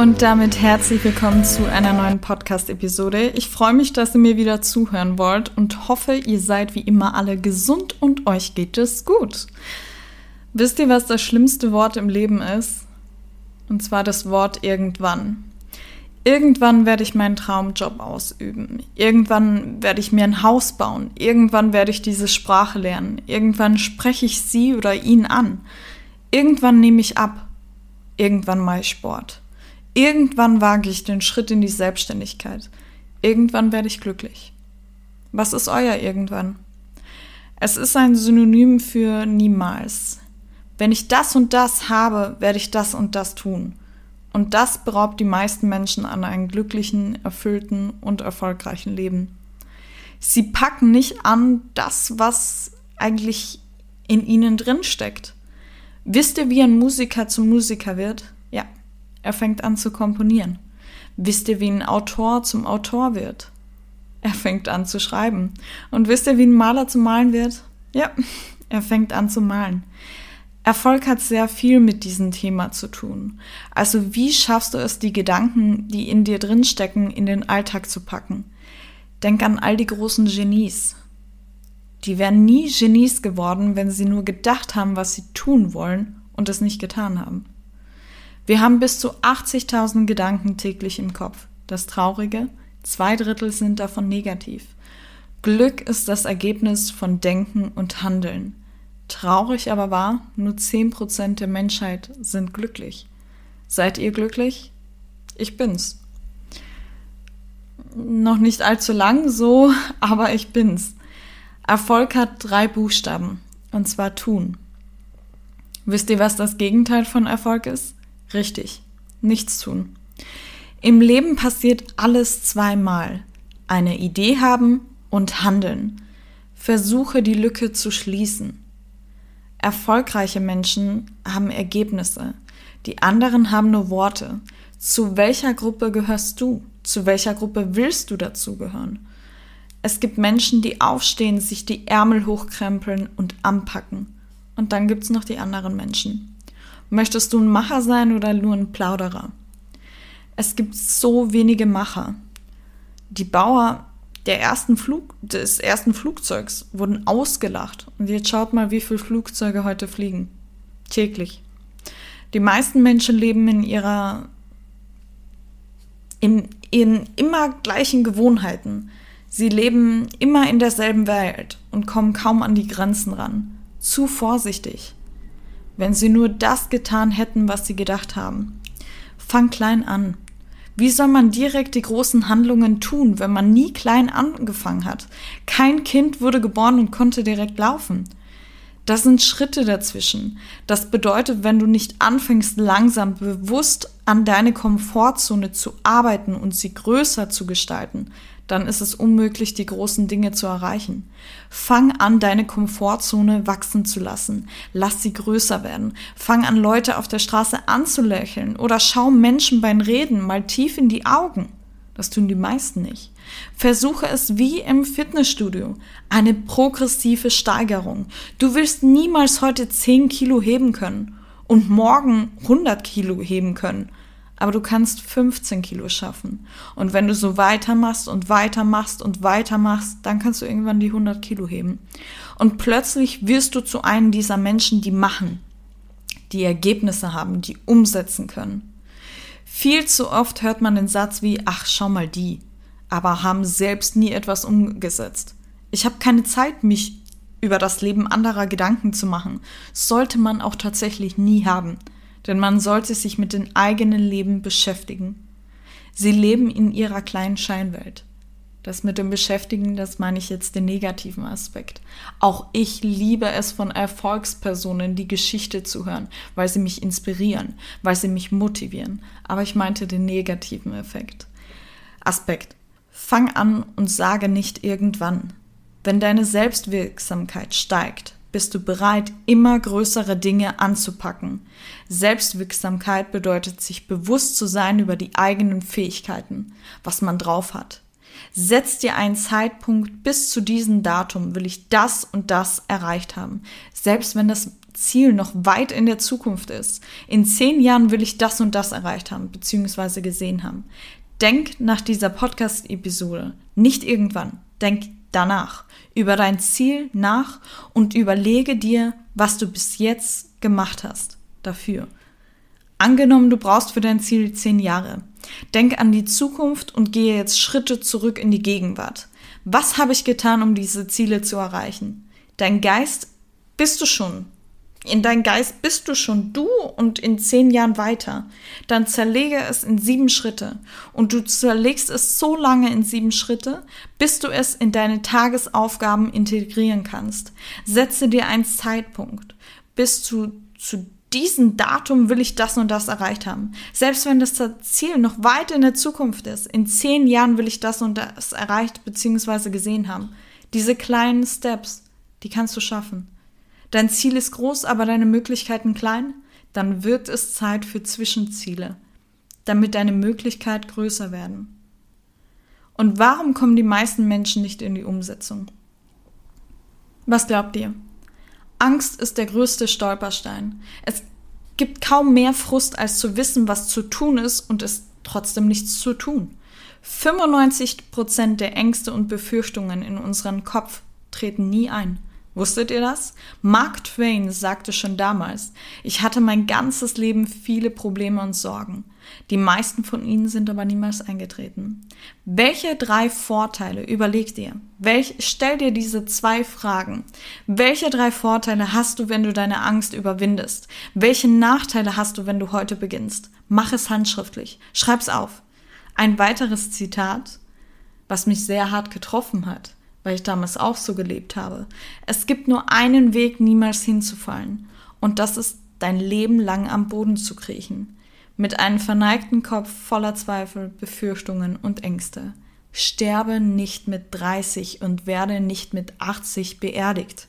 Und damit herzlich willkommen zu einer neuen Podcast-Episode. Ich freue mich, dass ihr mir wieder zuhören wollt und hoffe, ihr seid wie immer alle gesund und euch geht es gut. Wisst ihr, was das schlimmste Wort im Leben ist? Und zwar das Wort irgendwann. Irgendwann werde ich meinen Traumjob ausüben. Irgendwann werde ich mir ein Haus bauen. Irgendwann werde ich diese Sprache lernen. Irgendwann spreche ich sie oder ihn an. Irgendwann nehme ich ab. Irgendwann ich Sport. Irgendwann wage ich den Schritt in die Selbstständigkeit. Irgendwann werde ich glücklich. Was ist euer irgendwann? Es ist ein Synonym für niemals. Wenn ich das und das habe, werde ich das und das tun. Und das beraubt die meisten Menschen an einem glücklichen, erfüllten und erfolgreichen Leben. Sie packen nicht an das, was eigentlich in ihnen drin steckt. Wisst ihr, wie ein Musiker zum Musiker wird? Er fängt an zu komponieren. Wisst ihr, wie ein Autor zum Autor wird? Er fängt an zu schreiben. Und wisst ihr, wie ein Maler zum Malen wird? Ja, er fängt an zu malen. Erfolg hat sehr viel mit diesem Thema zu tun. Also wie schaffst du es, die Gedanken, die in dir drinstecken, in den Alltag zu packen? Denk an all die großen Genies. Die wären nie Genies geworden, wenn sie nur gedacht haben, was sie tun wollen und es nicht getan haben. Wir haben bis zu 80.000 Gedanken täglich im Kopf. Das Traurige, zwei Drittel sind davon negativ. Glück ist das Ergebnis von Denken und Handeln. Traurig aber wahr, nur 10% der Menschheit sind glücklich. Seid ihr glücklich? Ich bin's. Noch nicht allzu lang so, aber ich bin's. Erfolg hat drei Buchstaben, und zwar tun. Wisst ihr, was das Gegenteil von Erfolg ist? Richtig, nichts tun. Im Leben passiert alles zweimal. Eine Idee haben und handeln. Versuche die Lücke zu schließen. Erfolgreiche Menschen haben Ergebnisse. Die anderen haben nur Worte. Zu welcher Gruppe gehörst du? Zu welcher Gruppe willst du dazugehören? Es gibt Menschen, die aufstehen, sich die Ärmel hochkrempeln und anpacken. Und dann gibt's noch die anderen Menschen. Möchtest du ein Macher sein oder nur ein Plauderer? Es gibt so wenige Macher. Die Bauer der ersten Flug, des ersten Flugzeugs wurden ausgelacht. Und jetzt schaut mal, wie viele Flugzeuge heute fliegen. Täglich. Die meisten Menschen leben in ihrer, in, in immer gleichen Gewohnheiten. Sie leben immer in derselben Welt und kommen kaum an die Grenzen ran. Zu vorsichtig wenn sie nur das getan hätten, was sie gedacht haben. Fang klein an. Wie soll man direkt die großen Handlungen tun, wenn man nie klein angefangen hat? Kein Kind wurde geboren und konnte direkt laufen. Das sind Schritte dazwischen. Das bedeutet, wenn du nicht anfängst, langsam bewusst an deine Komfortzone zu arbeiten und sie größer zu gestalten, dann ist es unmöglich, die großen Dinge zu erreichen. Fang an, deine Komfortzone wachsen zu lassen. Lass sie größer werden. Fang an, Leute auf der Straße anzulächeln oder schau Menschen beim Reden mal tief in die Augen. Das tun die meisten nicht. Versuche es wie im Fitnessstudio. Eine progressive Steigerung. Du wirst niemals heute 10 Kilo heben können und morgen 100 Kilo heben können aber du kannst 15 Kilo schaffen. Und wenn du so weitermachst und weitermachst und weitermachst, dann kannst du irgendwann die 100 Kilo heben. Und plötzlich wirst du zu einem dieser Menschen, die machen, die Ergebnisse haben, die umsetzen können. Viel zu oft hört man den Satz wie, ach, schau mal die, aber haben selbst nie etwas umgesetzt. Ich habe keine Zeit, mich über das Leben anderer Gedanken zu machen. Sollte man auch tatsächlich nie haben denn man sollte sich mit dem eigenen Leben beschäftigen. Sie leben in ihrer kleinen Scheinwelt. Das mit dem Beschäftigen, das meine ich jetzt den negativen Aspekt. Auch ich liebe es von Erfolgspersonen, die Geschichte zu hören, weil sie mich inspirieren, weil sie mich motivieren. Aber ich meinte den negativen Effekt. Aspekt. Fang an und sage nicht irgendwann. Wenn deine Selbstwirksamkeit steigt, bist du bereit, immer größere Dinge anzupacken. Selbstwirksamkeit bedeutet, sich bewusst zu sein über die eigenen Fähigkeiten, was man drauf hat. Setz dir einen Zeitpunkt, bis zu diesem Datum will ich das und das erreicht haben. Selbst wenn das Ziel noch weit in der Zukunft ist. In zehn Jahren will ich das und das erreicht haben, beziehungsweise gesehen haben. Denk nach dieser Podcast-Episode, nicht irgendwann, denk danach über dein Ziel nach und überlege dir, was du bis jetzt gemacht hast dafür. Angenommen, du brauchst für dein Ziel zehn Jahre. Denk an die Zukunft und gehe jetzt Schritte zurück in die Gegenwart. Was habe ich getan, um diese Ziele zu erreichen? Dein Geist bist du schon in dein Geist bist du schon du und in zehn Jahren weiter. Dann zerlege es in sieben Schritte. Und du zerlegst es so lange in sieben Schritte, bis du es in deine Tagesaufgaben integrieren kannst. Setze dir einen Zeitpunkt. Bis zu, zu diesem Datum will ich das und das erreicht haben. Selbst wenn das Ziel noch weit in der Zukunft ist, in zehn Jahren will ich das und das erreicht bzw. gesehen haben. Diese kleinen Steps, die kannst du schaffen dein Ziel ist groß, aber deine Möglichkeiten klein, dann wird es Zeit für Zwischenziele, damit deine Möglichkeiten größer werden. Und warum kommen die meisten Menschen nicht in die Umsetzung? Was glaubt ihr? Angst ist der größte Stolperstein. Es gibt kaum mehr Frust, als zu wissen, was zu tun ist und es trotzdem nichts zu tun. 95% der Ängste und Befürchtungen in unseren Kopf treten nie ein. Wusstet ihr das? Mark Twain sagte schon damals, ich hatte mein ganzes Leben viele Probleme und Sorgen. Die meisten von ihnen sind aber niemals eingetreten. Welche drei Vorteile, überleg dir, welch, stell dir diese zwei Fragen. Welche drei Vorteile hast du, wenn du deine Angst überwindest? Welche Nachteile hast du, wenn du heute beginnst? Mach es handschriftlich. Schreib's auf. Ein weiteres Zitat, was mich sehr hart getroffen hat weil ich damals auch so gelebt habe. Es gibt nur einen Weg, niemals hinzufallen. Und das ist dein Leben lang am Boden zu kriechen. Mit einem verneigten Kopf voller Zweifel, Befürchtungen und Ängste. Sterbe nicht mit 30 und werde nicht mit 80 beerdigt.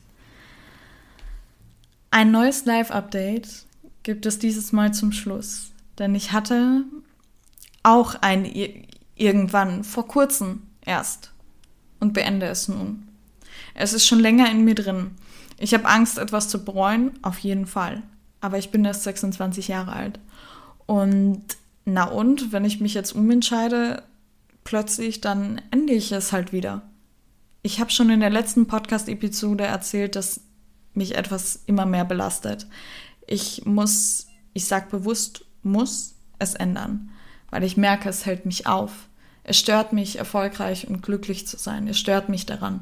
Ein neues Live-Update gibt es dieses Mal zum Schluss. Denn ich hatte auch ein irgendwann vor kurzem erst und beende es nun. Es ist schon länger in mir drin. Ich habe Angst, etwas zu bereuen, auf jeden Fall. Aber ich bin erst 26 Jahre alt. Und na und, wenn ich mich jetzt umentscheide, plötzlich, dann ende ich es halt wieder. Ich habe schon in der letzten Podcast-Episode erzählt, dass mich etwas immer mehr belastet. Ich muss, ich sag bewusst, muss es ändern, weil ich merke, es hält mich auf. Es stört mich, erfolgreich und glücklich zu sein. Es stört mich daran.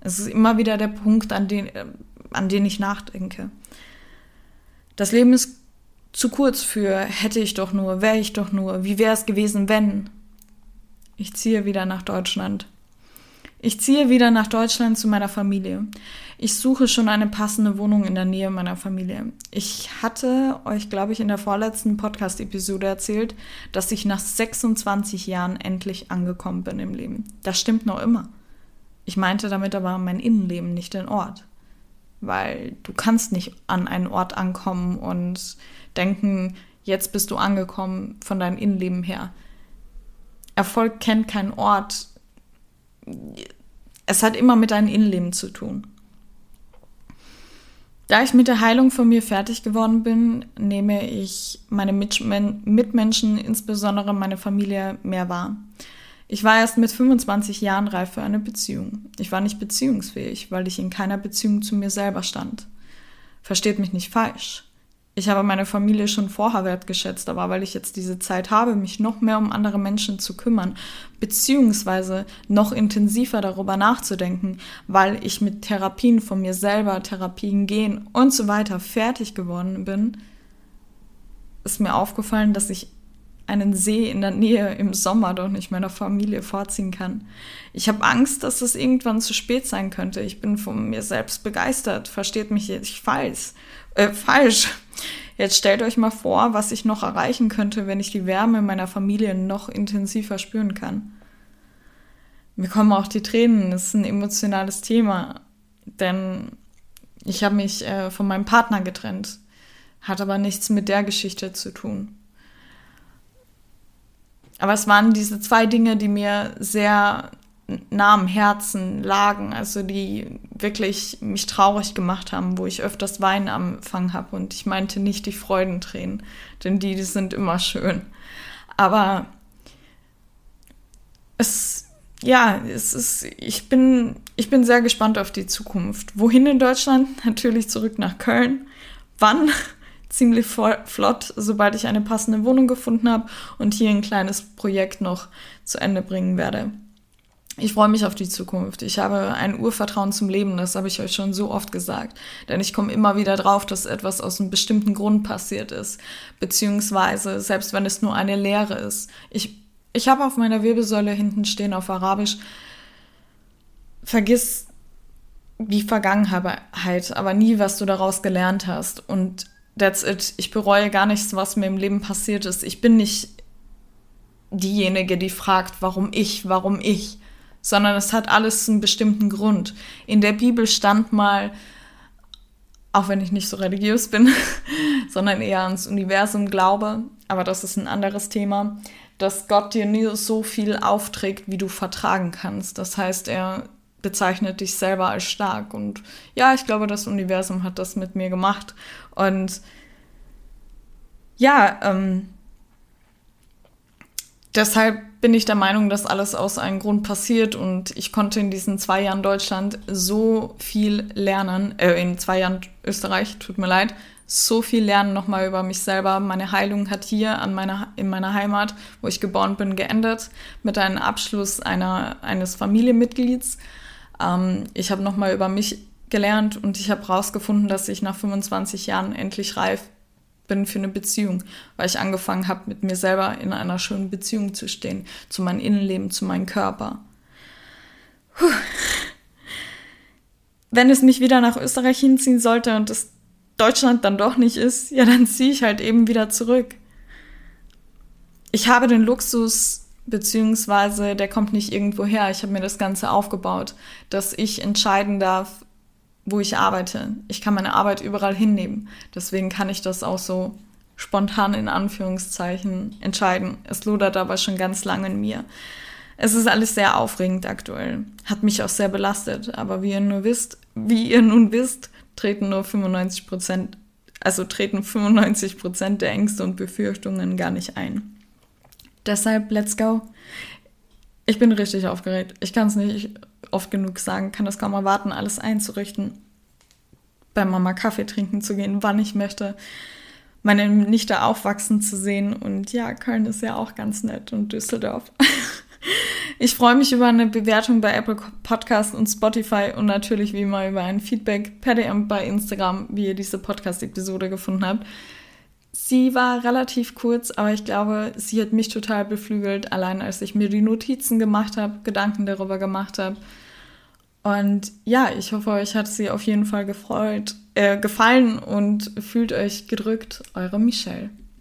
Es ist immer wieder der Punkt, an den, an den ich nachdenke. Das Leben ist zu kurz für hätte ich doch nur, wäre ich doch nur, wie wäre es gewesen, wenn. Ich ziehe wieder nach Deutschland. Ich ziehe wieder nach Deutschland zu meiner Familie. Ich suche schon eine passende Wohnung in der Nähe meiner Familie. Ich hatte euch, glaube ich, in der vorletzten Podcast-Episode erzählt, dass ich nach 26 Jahren endlich angekommen bin im Leben. Das stimmt noch immer. Ich meinte damit aber mein Innenleben, nicht den Ort. Weil du kannst nicht an einen Ort ankommen und denken, jetzt bist du angekommen von deinem Innenleben her. Erfolg kennt keinen Ort. Es hat immer mit deinem Innenleben zu tun. Da ich mit der Heilung von mir fertig geworden bin, nehme ich meine Mitmenschen, insbesondere meine Familie, mehr wahr. Ich war erst mit 25 Jahren reif für eine Beziehung. Ich war nicht beziehungsfähig, weil ich in keiner Beziehung zu mir selber stand. Versteht mich nicht falsch. Ich habe meine Familie schon vorher wertgeschätzt, aber weil ich jetzt diese Zeit habe, mich noch mehr um andere Menschen zu kümmern, beziehungsweise noch intensiver darüber nachzudenken, weil ich mit Therapien von mir selber, Therapien gehen und so weiter fertig geworden bin, ist mir aufgefallen, dass ich einen See in der Nähe im Sommer doch nicht meiner Familie vorziehen kann. Ich habe Angst, dass es irgendwann zu spät sein könnte. Ich bin von mir selbst begeistert. Versteht mich jetzt falsch. Äh, falsch. Jetzt stellt euch mal vor, was ich noch erreichen könnte, wenn ich die Wärme meiner Familie noch intensiver spüren kann. mir kommen auch die Tränen. Es ist ein emotionales Thema, denn ich habe mich äh, von meinem Partner getrennt, hat aber nichts mit der Geschichte zu tun. Aber es waren diese zwei Dinge, die mir sehr am Herzen lagen, also die wirklich mich traurig gemacht haben, wo ich öfters Weinen am Anfang habe. Und ich meinte nicht die Freudentränen, denn die, die sind immer schön. Aber es, ja, es ist, ich bin, ich bin sehr gespannt auf die Zukunft. Wohin in Deutschland? Natürlich zurück nach Köln. Wann? Ziemlich flott, sobald ich eine passende Wohnung gefunden habe und hier ein kleines Projekt noch zu Ende bringen werde. Ich freue mich auf die Zukunft. Ich habe ein Urvertrauen zum Leben, das habe ich euch schon so oft gesagt. Denn ich komme immer wieder drauf, dass etwas aus einem bestimmten Grund passiert ist. Beziehungsweise, selbst wenn es nur eine Lehre ist. Ich, ich habe auf meiner Wirbelsäule hinten stehen auf Arabisch, vergiss die Vergangenheit, aber nie, was du daraus gelernt hast. Und that's it. Ich bereue gar nichts, was mir im Leben passiert ist. Ich bin nicht diejenige, die fragt, warum ich, warum ich sondern es hat alles einen bestimmten Grund. In der Bibel stand mal, auch wenn ich nicht so religiös bin, sondern eher ans Universum glaube, aber das ist ein anderes Thema, dass Gott dir nie so viel aufträgt, wie du vertragen kannst. Das heißt, er bezeichnet dich selber als stark. Und ja, ich glaube, das Universum hat das mit mir gemacht. Und ja, ähm, deshalb bin ich der Meinung, dass alles aus einem Grund passiert und ich konnte in diesen zwei Jahren Deutschland so viel lernen, äh, in zwei Jahren Österreich, tut mir leid, so viel lernen nochmal über mich selber. Meine Heilung hat hier an meiner, in meiner Heimat, wo ich geboren bin, geendet mit einem Abschluss einer, eines Familienmitglieds. Ähm, ich habe nochmal über mich gelernt und ich habe herausgefunden, dass ich nach 25 Jahren endlich reif bin für eine Beziehung, weil ich angefangen habe, mit mir selber in einer schönen Beziehung zu stehen, zu meinem Innenleben, zu meinem Körper. Puh. Wenn es mich wieder nach Österreich hinziehen sollte und es Deutschland dann doch nicht ist, ja, dann ziehe ich halt eben wieder zurück. Ich habe den Luxus, beziehungsweise der kommt nicht irgendwo her. Ich habe mir das Ganze aufgebaut, dass ich entscheiden darf, wo ich arbeite. Ich kann meine Arbeit überall hinnehmen. Deswegen kann ich das auch so spontan in Anführungszeichen entscheiden. Es lodert aber schon ganz lange in mir. Es ist alles sehr aufregend aktuell. Hat mich auch sehr belastet. Aber wie ihr nur wisst, wie ihr nun wisst, treten nur 95 Prozent, also treten 95 Prozent der Ängste und Befürchtungen gar nicht ein. Deshalb, let's go. Ich bin richtig aufgeregt. Ich kann es nicht oft genug sagen, kann es kaum erwarten, alles einzurichten. Bei Mama Kaffee trinken zu gehen, wann ich möchte. Meine Nichte aufwachsen zu sehen. Und ja, Köln ist ja auch ganz nett und Düsseldorf. Ich freue mich über eine Bewertung bei Apple Podcast und Spotify und natürlich wie immer über ein Feedback per DM bei Instagram, wie ihr diese Podcast-Episode gefunden habt. Sie war relativ kurz, aber ich glaube, sie hat mich total beflügelt, allein als ich mir die Notizen gemacht habe, Gedanken darüber gemacht habe. Und ja, ich hoffe, euch hat sie auf jeden Fall gefreut, äh, gefallen und fühlt euch gedrückt. Eure Michelle.